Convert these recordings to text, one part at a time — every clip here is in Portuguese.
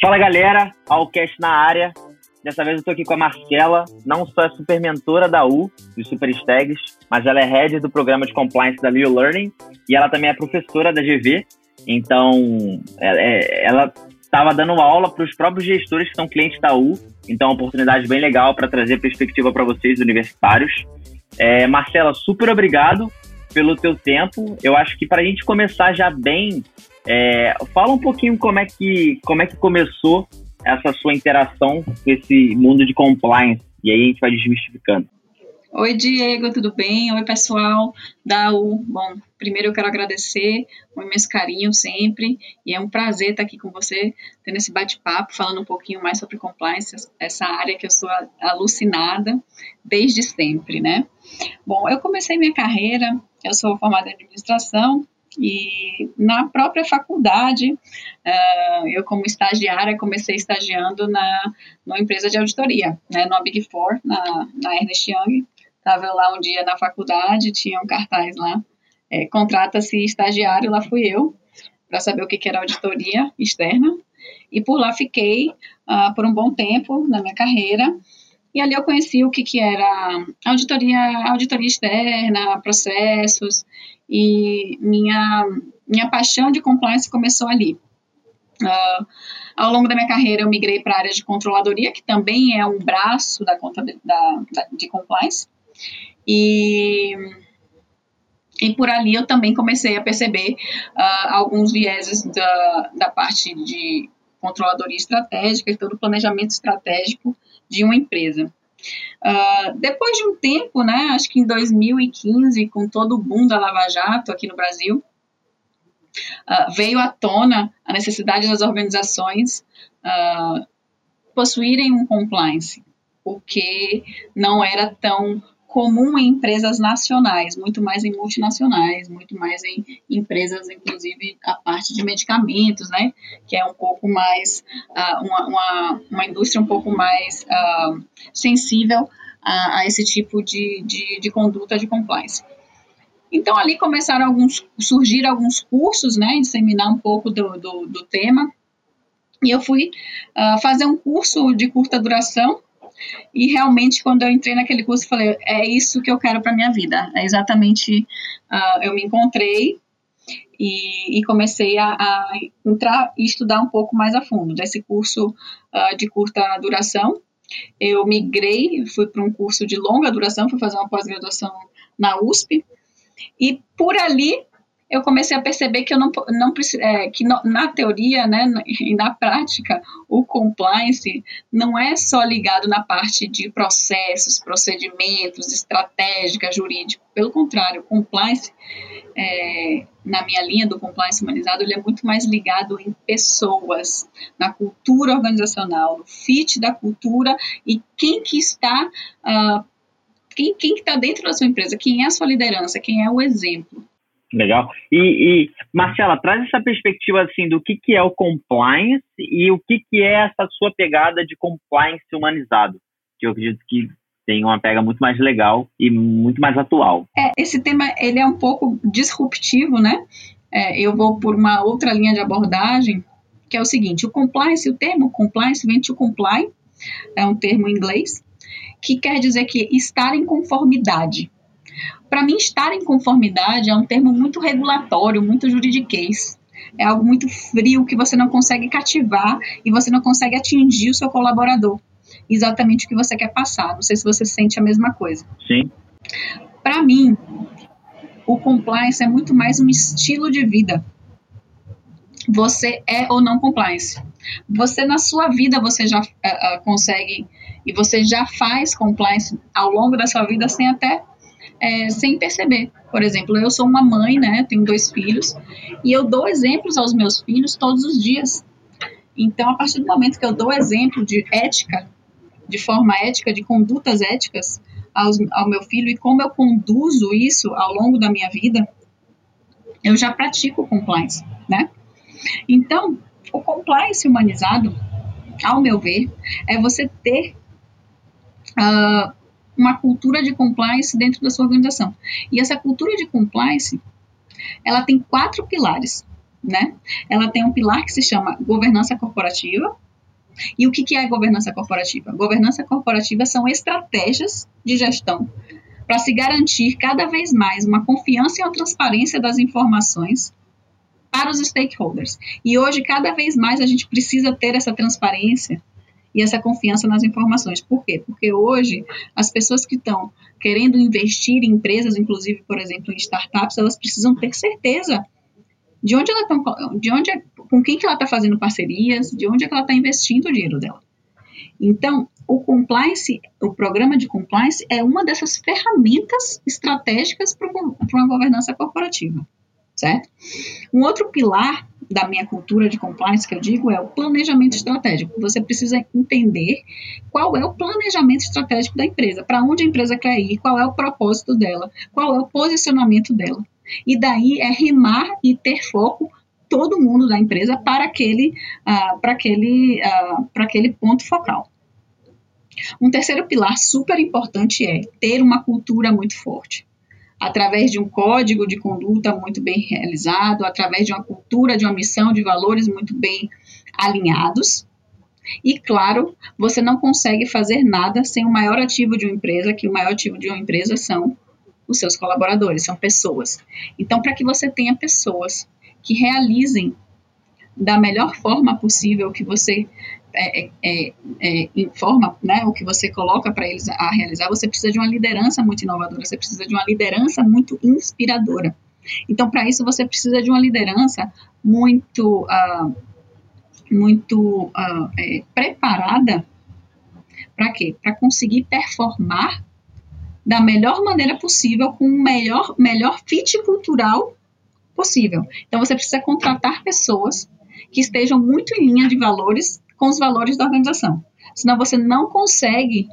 Fala galera, Alcast na área. Dessa vez eu tô aqui com a Marcela, não só é super mentora da U, dos Super Stags, mas ela é head do programa de compliance da Leo Learning e ela também é professora da GV. Então, é, é, ela estava dando aula para os próprios gestores que são clientes da U. Então, é uma oportunidade bem legal para trazer perspectiva para vocês, universitários. É, Marcela, super obrigado pelo teu tempo. Eu acho que para a gente começar já bem, é, fala um pouquinho como é que como é que começou essa sua interação com esse mundo de compliance e aí a gente vai desmistificando. Oi, Diego, tudo bem? Oi, pessoal da U. Bom, primeiro eu quero agradecer o imenso carinho sempre e é um prazer estar aqui com você, tendo esse bate-papo, falando um pouquinho mais sobre compliance, essa área que eu sou alucinada desde sempre, né? Bom, eu comecei minha carreira, eu sou formada em administração, e na própria faculdade, uh, eu como estagiária comecei estagiando na numa empresa de auditoria, né, no Big Four, na, na Ernest Young. Estava lá um dia na faculdade, tinha um cartaz lá, é, contrata-se estagiário, lá fui eu, para saber o que, que era auditoria externa. E por lá fiquei uh, por um bom tempo na minha carreira. E ali eu conheci o que, que era auditoria, auditoria externa, processos, e minha, minha paixão de compliance começou ali. Uh, ao longo da minha carreira, eu migrei para a área de controladoria, que também é um braço da, da, da de compliance. E, e por ali eu também comecei a perceber uh, alguns vieses da, da parte de controladoria estratégica e todo o planejamento estratégico de uma empresa. Uh, depois de um tempo, né, acho que em 2015, com todo o boom da Lava Jato aqui no Brasil, uh, veio à tona a necessidade das organizações uh, possuírem um compliance, porque não era tão comum em empresas nacionais, muito mais em multinacionais, muito mais em empresas, inclusive a parte de medicamentos, né, que é um pouco mais, uh, uma, uma, uma, indústria um pouco mais uh, sensível a, a, esse tipo de, de, de conduta de compliance. Então, ali começaram alguns, surgir alguns cursos, né, disseminar um pouco do, do, do tema, e eu fui uh, fazer um curso de curta duração, e realmente, quando eu entrei naquele curso, eu falei: é isso que eu quero para minha vida. É exatamente. Uh, eu me encontrei e, e comecei a, a, entrar e estudar um pouco mais a fundo desse curso uh, de curta duração. Eu migrei, fui para um curso de longa duração, fui fazer uma pós-graduação na USP. E por ali eu comecei a perceber que eu não, não é, que no, na teoria, né, e na prática, o compliance não é só ligado na parte de processos, procedimentos, estratégica, jurídico. Pelo contrário, o compliance, é, na minha linha do compliance humanizado, ele é muito mais ligado em pessoas, na cultura organizacional, no fit da cultura e quem que está uh, quem, está dentro da sua empresa, quem é a sua liderança, quem é o exemplo. Legal. E, e, Marcela, traz essa perspectiva assim do que, que é o compliance e o que, que é essa sua pegada de compliance humanizado, que eu acredito que tem uma pega muito mais legal e muito mais atual. É, esse tema ele é um pouco disruptivo, né? É, eu vou por uma outra linha de abordagem, que é o seguinte: o compliance, o termo compliance vem de comply, é um termo em inglês, que quer dizer que estar em conformidade. Para mim, estar em conformidade é um termo muito regulatório, muito juridiquês. É algo muito frio que você não consegue cativar e você não consegue atingir o seu colaborador. Exatamente o que você quer passar. Não sei se você sente a mesma coisa. Sim. Para mim, o compliance é muito mais um estilo de vida. Você é ou não compliance. Você na sua vida você já uh, consegue e você já faz compliance ao longo da sua vida sem até é, sem perceber. Por exemplo, eu sou uma mãe, né? Tenho dois filhos e eu dou exemplos aos meus filhos todos os dias. Então, a partir do momento que eu dou exemplo de ética, de forma ética, de condutas éticas aos, ao meu filho e como eu conduzo isso ao longo da minha vida, eu já pratico compliance, né? Então, o compliance humanizado, ao meu ver, é você ter uh, uma cultura de compliance dentro da sua organização. E essa cultura de compliance, ela tem quatro pilares, né? Ela tem um pilar que se chama governança corporativa, E o que, que é governança corporativa? Governança corporativa são estratégias de gestão para se garantir cada vez mais uma confiança e uma transparência das informações para os stakeholders. E hoje, cada vez mais, a gente precisa ter essa transparência e essa confiança nas informações. Por quê? Porque hoje, as pessoas que estão querendo investir em empresas, inclusive, por exemplo, em startups, elas precisam ter certeza de onde ela tá, de onde, com quem que ela está fazendo parcerias, de onde é que ela está investindo o dinheiro dela. Então, o compliance, o programa de compliance é uma dessas ferramentas estratégicas para uma governança corporativa, certo? Um outro pilar da minha cultura de compliance que eu digo é o planejamento estratégico. Você precisa entender qual é o planejamento estratégico da empresa, para onde a empresa quer ir, qual é o propósito dela, qual é o posicionamento dela. E daí é rimar e ter foco todo mundo da empresa para aquele, uh, para aquele, uh, para aquele ponto focal. Um terceiro pilar super importante é ter uma cultura muito forte. Através de um código de conduta muito bem realizado, através de uma cultura, de uma missão, de valores muito bem alinhados. E, claro, você não consegue fazer nada sem o maior ativo de uma empresa, que o maior ativo de uma empresa são os seus colaboradores, são pessoas. Então, para que você tenha pessoas que realizem da melhor forma possível que você é, é, é, é informa, né, o que você coloca para eles a realizar, você precisa de uma liderança muito inovadora, você precisa de uma liderança muito inspiradora. Então, para isso, você precisa de uma liderança muito, uh, muito uh, preparada para quê? Para conseguir performar da melhor maneira possível, com o melhor, melhor fit cultural possível. Então, você precisa contratar pessoas que estejam muito em linha de valores com os valores da organização. Senão, você não consegue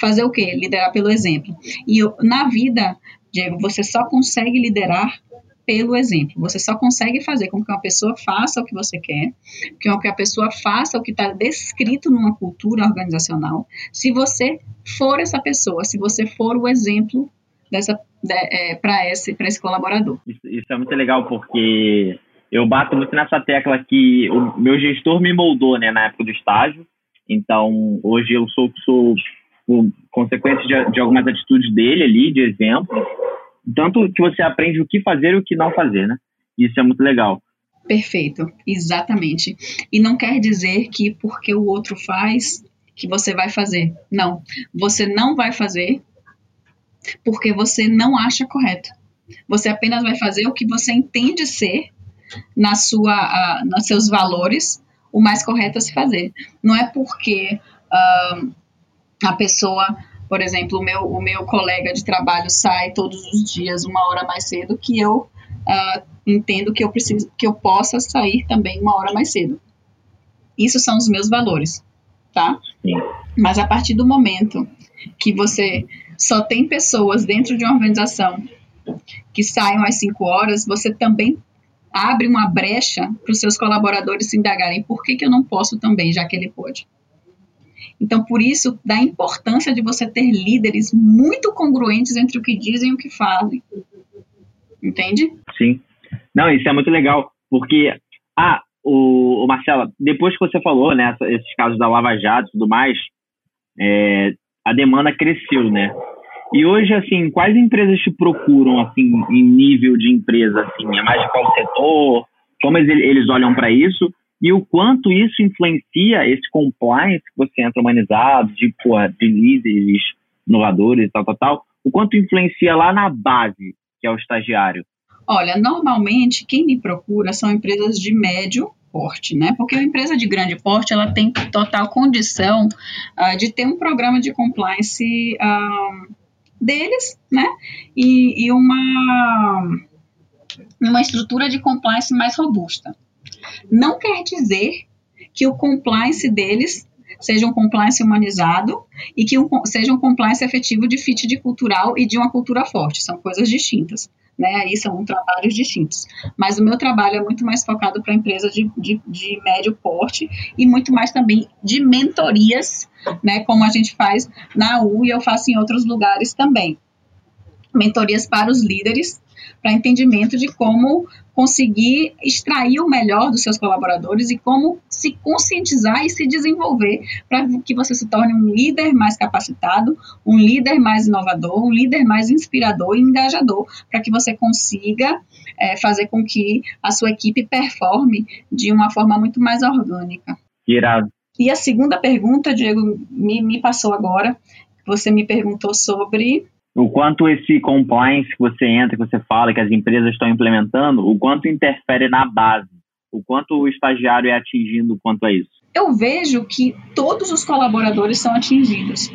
fazer o quê? Liderar pelo exemplo. E na vida, Diego, você só consegue liderar pelo exemplo. Você só consegue fazer com que uma pessoa faça o que você quer, que a pessoa faça o que está descrito numa cultura organizacional, se você for essa pessoa, se você for o exemplo dessa de, é, para esse para esse colaborador. Isso, isso, é muito legal porque eu bato muito nessa tecla que o meu gestor me moldou, né, na época do estágio. Então hoje eu sou sou consequência de, de algumas atitudes dele ali, de exemplo. Tanto que você aprende o que fazer e o que não fazer, né? Isso é muito legal. Perfeito, exatamente. E não quer dizer que porque o outro faz, que você vai fazer. Não, você não vai fazer porque você não acha correto. Você apenas vai fazer o que você entende ser na sua, uh, nos seus valores o mais correto a se fazer. Não é porque uh, a pessoa, por exemplo, o meu, o meu colega de trabalho sai todos os dias uma hora mais cedo que eu uh, entendo que eu preciso, que eu possa sair também uma hora mais cedo. Isso são os meus valores, tá? Sim. Mas a partir do momento que você só tem pessoas dentro de uma organização que saiam às 5 horas, você também abre uma brecha para os seus colaboradores se indagarem por que, que eu não posso também, já que ele pode. Então, por isso, da importância de você ter líderes muito congruentes entre o que dizem e o que fazem. Entende? Sim. Não, isso é muito legal, porque, ah, o, o Marcela, depois que você falou, né, esses casos da Lava Jato e tudo mais, é, a demanda cresceu, né? E hoje, assim, quais empresas te procuram, assim, em nível de empresa, assim? É mais de qual setor? Como eles olham para isso? E o quanto isso influencia esse compliance que você entra humanizado, de, porra, de líderes, inovadores tal, tal, tal? O quanto influencia lá na base, que é o estagiário? Olha, normalmente quem me procura são empresas de médio porte, né? Porque uma empresa de grande porte ela tem total condição uh, de ter um programa de compliance uh, deles, né? E, e, uma uma estrutura de compliance mais robusta. Não quer dizer que o compliance deles seja um compliance humanizado e que um, seja um compliance efetivo de fit de cultural e de uma cultura forte. São coisas distintas né? Aí são trabalhos distintos. Mas o meu trabalho é muito mais focado para empresas de, de, de, médio porte e muito mais também de mentorias, né? Como a gente faz na U e eu faço em outros lugares também. Mentorias para os líderes para entendimento de como conseguir extrair o melhor dos seus colaboradores e como se conscientizar e se desenvolver para que você se torne um líder mais capacitado, um líder mais inovador, um líder mais inspirador e engajador, para que você consiga é, fazer com que a sua equipe performe de uma forma muito mais orgânica. Irado. E a segunda pergunta, Diego, me, me passou agora. Você me perguntou sobre o quanto esse compliance que você entra, que você fala, que as empresas estão implementando, o quanto interfere na base, o quanto o estagiário é atingindo quanto a isso? Eu vejo que todos os colaboradores são atingidos.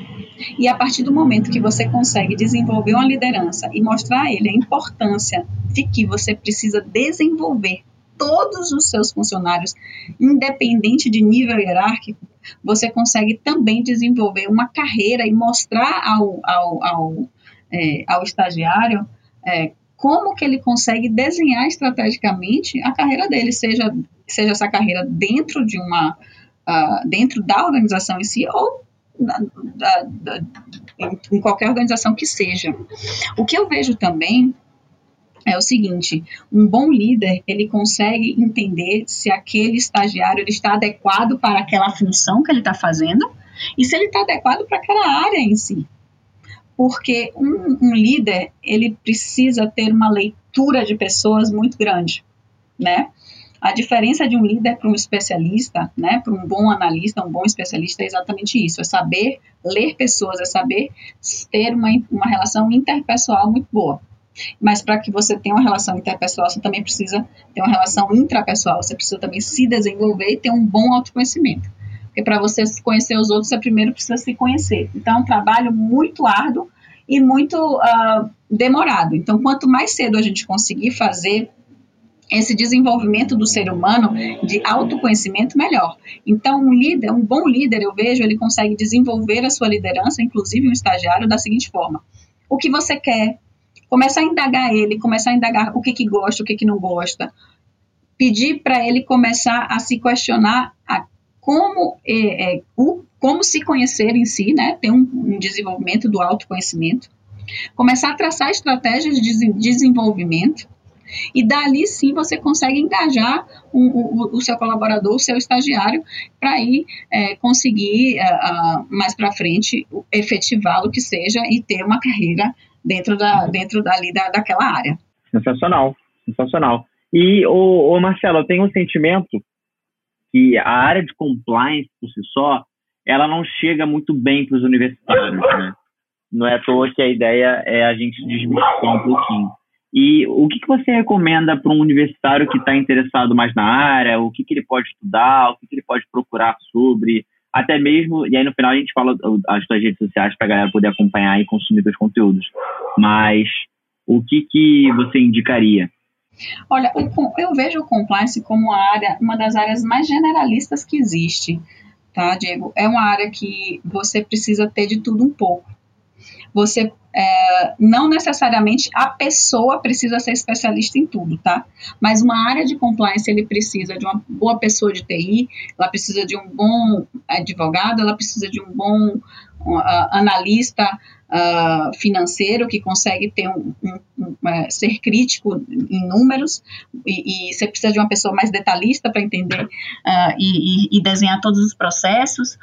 E a partir do momento que você consegue desenvolver uma liderança e mostrar a ele a importância de que você precisa desenvolver todos os seus funcionários, independente de nível hierárquico, você consegue também desenvolver uma carreira e mostrar ao, ao, ao, é, ao estagiário é, como que ele consegue desenhar estrategicamente a carreira dele, seja, seja essa carreira dentro de uma uh, dentro da organização em si ou da, da, da, em, em qualquer organização que seja. O que eu vejo também é o seguinte: um bom líder ele consegue entender se aquele estagiário ele está adequado para aquela função que ele está fazendo e se ele está adequado para aquela área em si. Porque um, um, líder ele precisa ter uma leitura de pessoas muito grande, né? A diferença de um líder para um especialista, né, para um bom analista, um bom especialista é exatamente isso: é saber ler pessoas, é saber ter uma, uma relação interpessoal muito boa. Mas para que você tenha uma relação interpessoal, você também precisa ter uma relação intrapessoal, você precisa também se desenvolver e ter um bom autoconhecimento. Porque para você conhecer os outros, você primeiro precisa se conhecer. Então, é um trabalho muito árduo e muito uh, demorado. Então, quanto mais cedo a gente conseguir fazer esse desenvolvimento do ser humano de autoconhecimento melhor. Então, um líder, um bom líder, eu vejo, ele consegue desenvolver a sua liderança, inclusive um estagiário, da seguinte forma: o que você quer, começar a indagar ele, começar a indagar o que, que gosta, o que, que não gosta, pedir para ele começar a se questionar a como, é, é, o, como se conhecer em si, né, ter um, um desenvolvimento do autoconhecimento, começar a traçar estratégias de desenvolvimento, e dali sim você consegue engajar o, o, o seu colaborador, o seu estagiário, para ir é, conseguir uh, uh, mais para frente efetivá-lo que seja e ter uma carreira dentro, da, dentro dali da, daquela área. Sensacional, sensacional. E, o, Marcelo, eu tenho um sentimento que a área de compliance por si só, ela não chega muito bem para os universitários, né? Não é à toa que a ideia é a gente desmistificar um pouquinho. E o que, que você recomenda para um universitário que está interessado mais na área? O que, que ele pode estudar? O que, que ele pode procurar sobre? até mesmo, e aí no final a gente fala as suas redes sociais para a galera poder acompanhar e consumir os conteúdos. Mas o que, que você indicaria? Olha, eu vejo o compliance como uma área, uma das áreas mais generalistas que existe, tá, Diego? É uma área que você precisa ter de tudo um pouco. Você é, não necessariamente a pessoa precisa ser especialista em tudo, tá? Mas uma área de compliance ele precisa de uma boa pessoa de TI, ela precisa de um bom advogado, ela precisa de um bom uh, analista uh, financeiro que consegue ter um, um, um, uh, ser crítico em números e, e, você precisa de uma pessoa mais detalhista para entender uh, e, e, desenhar todos os processos,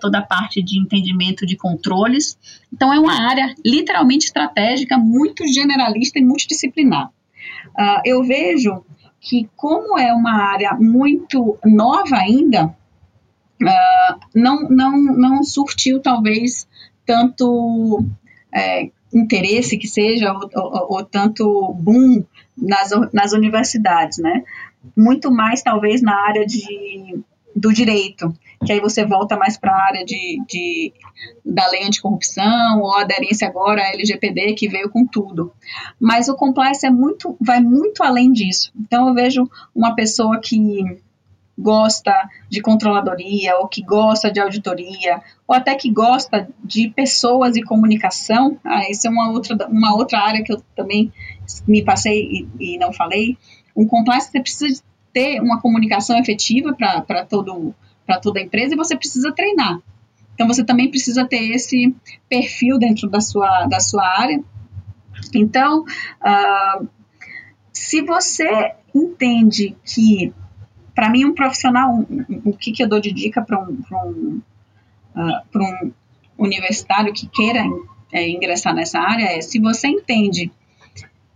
toda a parte de entendimento de controles. Então é uma área literalmente estratégica, muito generalista e multidisciplinar. eu vejo que como é uma área muito nova ainda, Uh, não, não, não surtiu talvez tanto é, interesse que seja, ou, ou, ou, tanto boom nas, nas universidades, né? Muito mais, talvez, na área de, do direito, que aí você volta mais para a área de, de, da lei anticorrupção, ou aderência agora à LGPD, que veio com tudo. Mas o compliance é muito, vai muito além disso. Então, eu vejo uma pessoa que gosta de controladoria, ou que gosta de auditoria, ou até que gosta de pessoas e comunicação, ah, isso é uma outra, uma outra área que eu também me passei e, e não falei. Um compliance você precisa ter uma comunicação efetiva para toda a empresa e você precisa treinar. Então você também precisa ter esse perfil dentro da sua, da sua área Então, uh, se você entende que, para mim, um profissional, o que, que eu dou de dica para um, um, uh, um universitário que queira é, ingressar nessa área é: se você entende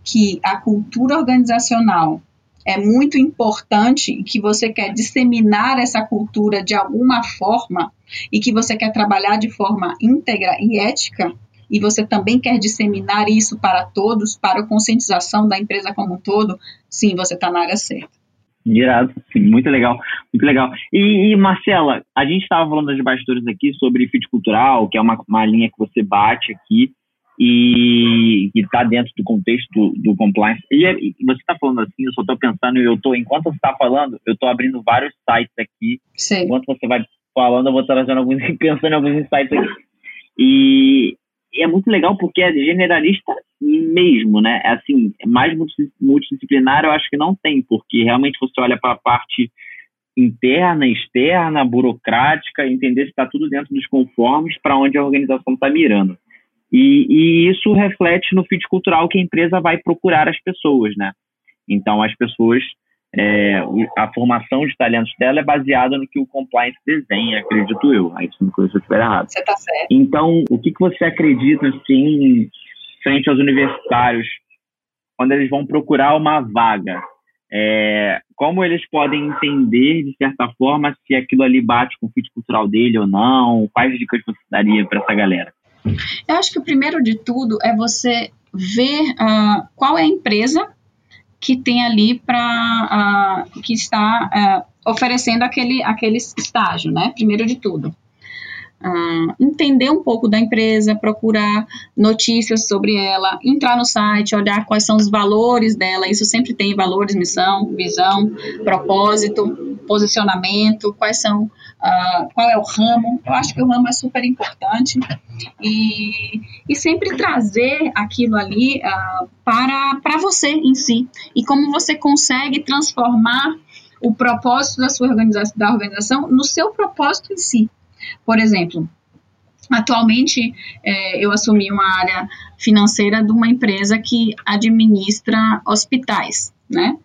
que a cultura organizacional é muito importante e que você quer disseminar essa cultura de alguma forma e que você quer trabalhar de forma íntegra e ética, e você também quer disseminar isso para todos, para a conscientização da empresa como um todo, sim, você está na área certa. Irado, muito legal, muito legal. E, e Marcela, a gente estava falando de bastidores aqui sobre fit cultural, que é uma, uma linha que você bate aqui e que está dentro do contexto do, do compliance. E, é, e você está falando assim, eu só estou pensando, eu tô, enquanto você está falando, eu estou abrindo vários sites aqui. Sim. Enquanto você vai falando, eu vou trazendo alguns, pensando em alguns insights aqui. E, e é muito legal porque é generalista mesmo, né? É assim, mais multidisciplinar eu acho que não tem, porque realmente você olha para a parte interna, externa, burocrática, entender se está tudo dentro dos conformes para onde a organização está mirando. E, e, isso reflete no fit cultural que a empresa vai procurar as pessoas, né? Então, as pessoas, é, a formação de talentos dela é baseada no que o compliance desenha, acredito eu. Aí, se me eu estiver errado. Você está certo. Então, o que, que você acredita, assim, frente aos universitários, quando eles vão procurar uma vaga? É, como eles podem entender, de certa forma, se aquilo ali bate com o fit cultural dele ou não? Quais dicas você daria para essa galera? Eu acho que o primeiro de tudo é você ver uh, qual é a empresa que tem ali para uh, que está uh, oferecendo aquele, aquele estágio, né? Primeiro de tudo. Entender um pouco da empresa, procurar notícias sobre ela, entrar no site, olhar quais são os valores dela. Isso sempre tem valores, missão, visão, propósito, posicionamento, quais são, uh, qual é o ramo. Eu acho que o ramo é super importante e, e sempre trazer aquilo ali uh, para, para você em si e como você consegue transformar o propósito da sua organização, da organização no seu propósito em si. Por exemplo, Atualmente, é, eu assumi uma área financeira de uma empresa que administra hospitais, né?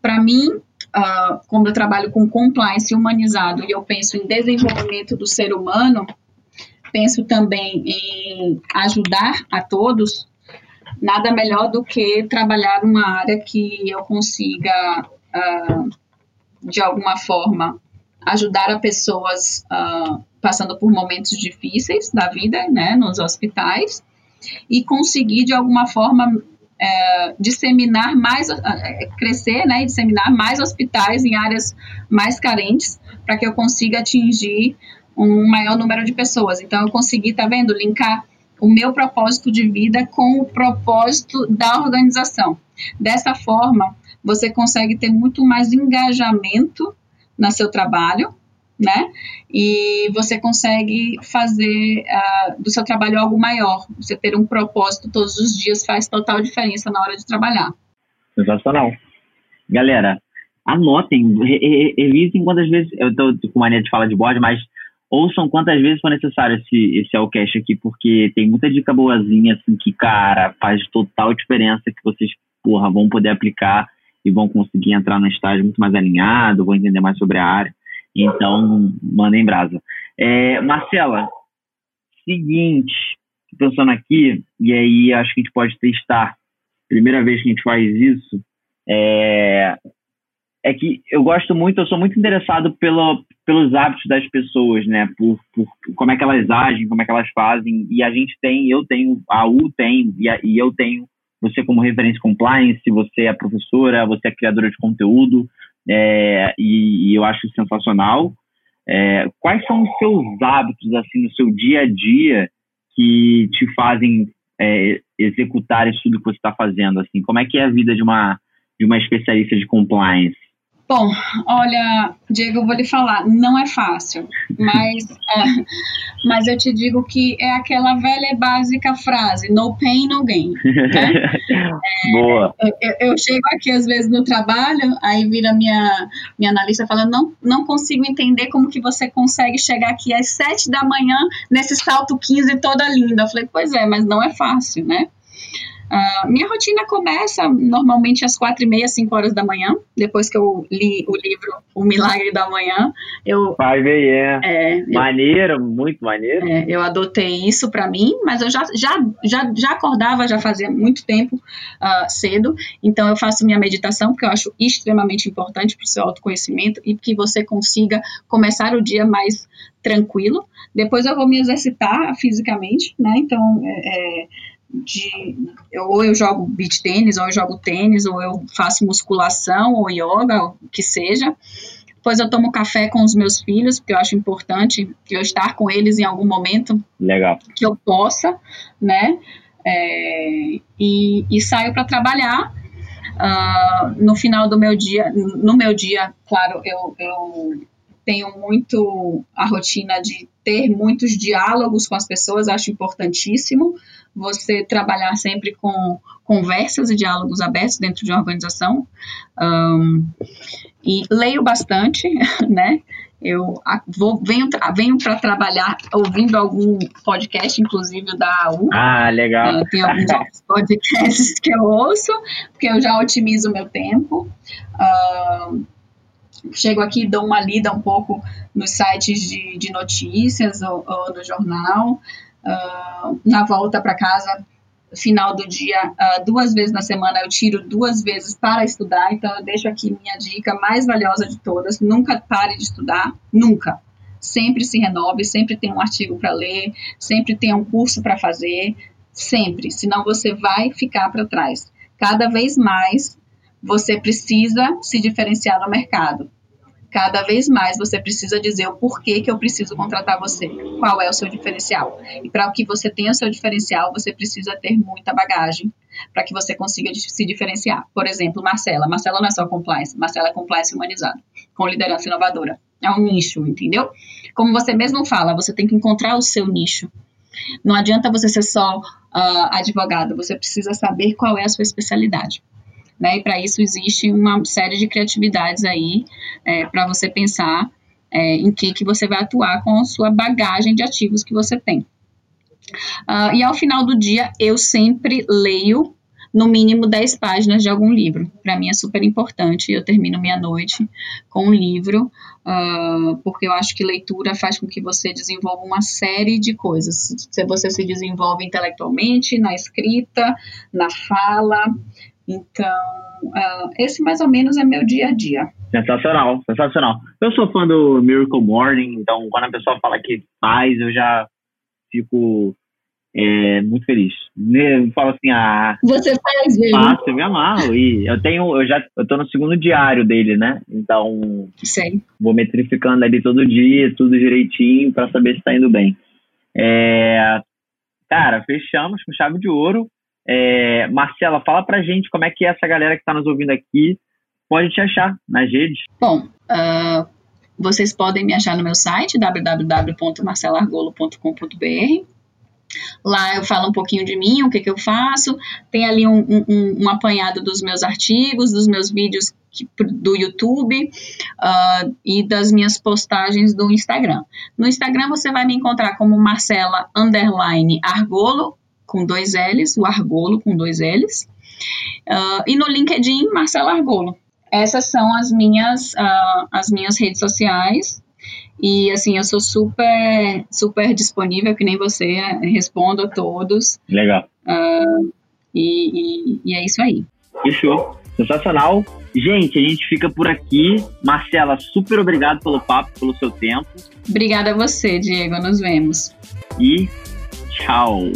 Para mim, uh, como eu trabalho com compliance humanizado e eu penso em desenvolvimento do ser humano, penso também em ajudar a todos, nada melhor do que trabalhar numa área que eu consiga, uh, de alguma forma, ajudar a pessoas uh, passando por momentos difíceis da vida, né, nos hospitais, e conseguir de alguma forma é, disseminar mais, é, crescer, né, e disseminar mais hospitais em áreas mais carentes, para que eu consiga atingir um maior número de pessoas. Então, eu consegui, tá vendo, linkar o meu propósito de vida com o propósito da organização. Dessa forma, você consegue ter muito mais engajamento no seu trabalho, né? E você consegue fazer uh, do seu trabalho algo maior. Você ter um propósito todos os dias faz total diferença na hora de trabalhar. Sensacional. Galera, anotem, revisem quantas vezes. Eu estou com mania de falar de bode, mas ouçam quantas vezes for necessário esse, esse Allcast aqui, porque tem muita dica boazinha, assim, que, cara, faz total diferença que vocês, porra, vão poder aplicar e vão conseguir entrar no estágio muito mais alinhado, vão entender mais sobre a área. Então, mandem brasa. É, Marcela, seguinte, pensando aqui, e aí acho que a gente pode testar, primeira vez que a gente faz isso, é, é que eu gosto muito, eu sou muito interessado pelo, pelos hábitos das pessoas, né? Por, por como é que elas agem, como é que elas fazem. E a gente tem, eu tenho, a U tem, e, a, e eu tenho você como referência compliance, você é professora, você é criadora de conteúdo, é, e, e, eu acho sensacional. É, quais são os seus hábitos, assim, no seu dia a dia que te fazem é, executar isso tudo que você está fazendo, assim? Como é que é a vida de uma, de uma especialista de compliance? Bom, olha, Diego, eu vou lhe falar, não é fácil, mas, é, mas eu te digo que é aquela velha e básica frase, no pain, no gain. Né? É, Boa. Eu, eu, chego aqui às vezes no trabalho, aí vira minha, minha analista falando, não, não consigo entender como que você consegue chegar aqui às sete da manhã nesse salto 15 toda linda. Eu falei, pois é, mas não é fácil, né? Uh, minha rotina começa normalmente às quatro e meia, cinco horas da manhã, depois que eu li o livro O Milagre da Manhã. Eu, Five a.m. É, maneiro, eu, muito maneiro. É, eu adotei isso para mim, mas eu já, já, já, já acordava, já fazia muito tempo uh, cedo, então eu faço minha meditação, porque eu acho extremamente importante para o seu autoconhecimento e que você consiga começar o dia mais tranquilo. Depois eu vou me exercitar fisicamente, né? Então, é, é de ou eu jogo beach tênis, ou eu jogo tênis, ou eu faço musculação, ou yoga, o que seja. Depois eu tomo café com os meus filhos, porque eu acho importante eu estar com eles em algum momento Legal. que eu possa, né? É, e, e, saio para trabalhar. Uh, no final do meu dia, no meu dia, claro, eu, eu tenho muito a rotina de ter muitos diálogos com as pessoas, acho importantíssimo você trabalhar sempre com conversas e diálogos abertos dentro de uma organização. Um, e leio bastante, né? Eu vou, venho, venho para trabalhar ouvindo algum podcast, inclusive da AU. Ah, legal. Uh, tem alguns podcasts que eu ouço, porque eu já otimizo o meu tempo. Chego aqui dou uma lida um pouco nos sites de, de notícias ou, ou no jornal. Uh, na volta para casa, final do dia, uh, duas vezes na semana, eu tiro duas vezes para estudar. Então, eu deixo aqui minha dica mais valiosa de todas: nunca pare de estudar, nunca. Sempre se renove, sempre tem um artigo para ler, sempre tem um curso para fazer, sempre. Senão você vai ficar para trás. Cada vez mais você precisa se diferenciar no mercado. Cada vez mais você precisa dizer o porquê que eu preciso contratar você, qual é o seu diferencial. E para que você tenha o seu diferencial, você precisa ter muita bagagem para que você consiga se diferenciar. Por exemplo, Marcela. Marcela não é só compliance, Marcela é compliance humanizado, com liderança inovadora. É um nicho, entendeu? Como você mesmo fala, você tem que encontrar o seu nicho. Não adianta você ser só uh, advogado, você precisa saber qual é a sua especialidade. Né? E para isso existe uma série de criatividades aí é, para você pensar é, em que, que você vai atuar com a sua bagagem de ativos que você tem. Uh, e ao final do dia, eu sempre leio no mínimo 10 páginas de algum livro. Para mim é super importante. Eu termino minha noite com um livro, uh, porque eu acho que leitura faz com que você desenvolva uma série de coisas. Você se desenvolve intelectualmente, na escrita, na fala, então, uh, esse mais ou menos é meu dia a dia. Sensacional, sensacional. Eu sou fã do Miracle Morning, então quando a pessoa fala que faz, eu já fico é, muito feliz. Eu falo assim, ah. Você faz mesmo? Faço, eu me amarro. E eu tenho, eu já eu tô no segundo diário dele, né? Então. Sei. Vou metrificando ali todo dia, tudo direitinho, para saber se tá indo bem. É, cara, fechamos com chave de ouro. É, Marcela, fala pra gente como é que essa galera que está nos ouvindo aqui pode te achar nas redes. Bom, uh, vocês podem me achar no meu site www.marcelargolo.com.br. Lá eu falo um pouquinho de mim, o que, que eu faço. Tem ali um, um, um apanhado dos meus artigos, dos meus vídeos do YouTube uh, e das minhas postagens do Instagram. No Instagram você vai me encontrar como Marcela Argolo com dois L's, o Argolo com dois L's. Uh, e no LinkedIn, Marcela Argolo. Essas são as minhas, uh, as minhas redes sociais. E assim, eu sou super, super disponível, que nem você, respondo a todos. Legal. Uh, e, e, e é isso aí. Fechou. Sensacional. Gente, a gente fica por aqui. Marcela, super obrigado pelo papo, pelo seu tempo. Obrigada a você, Diego. Nos vemos. E tchau.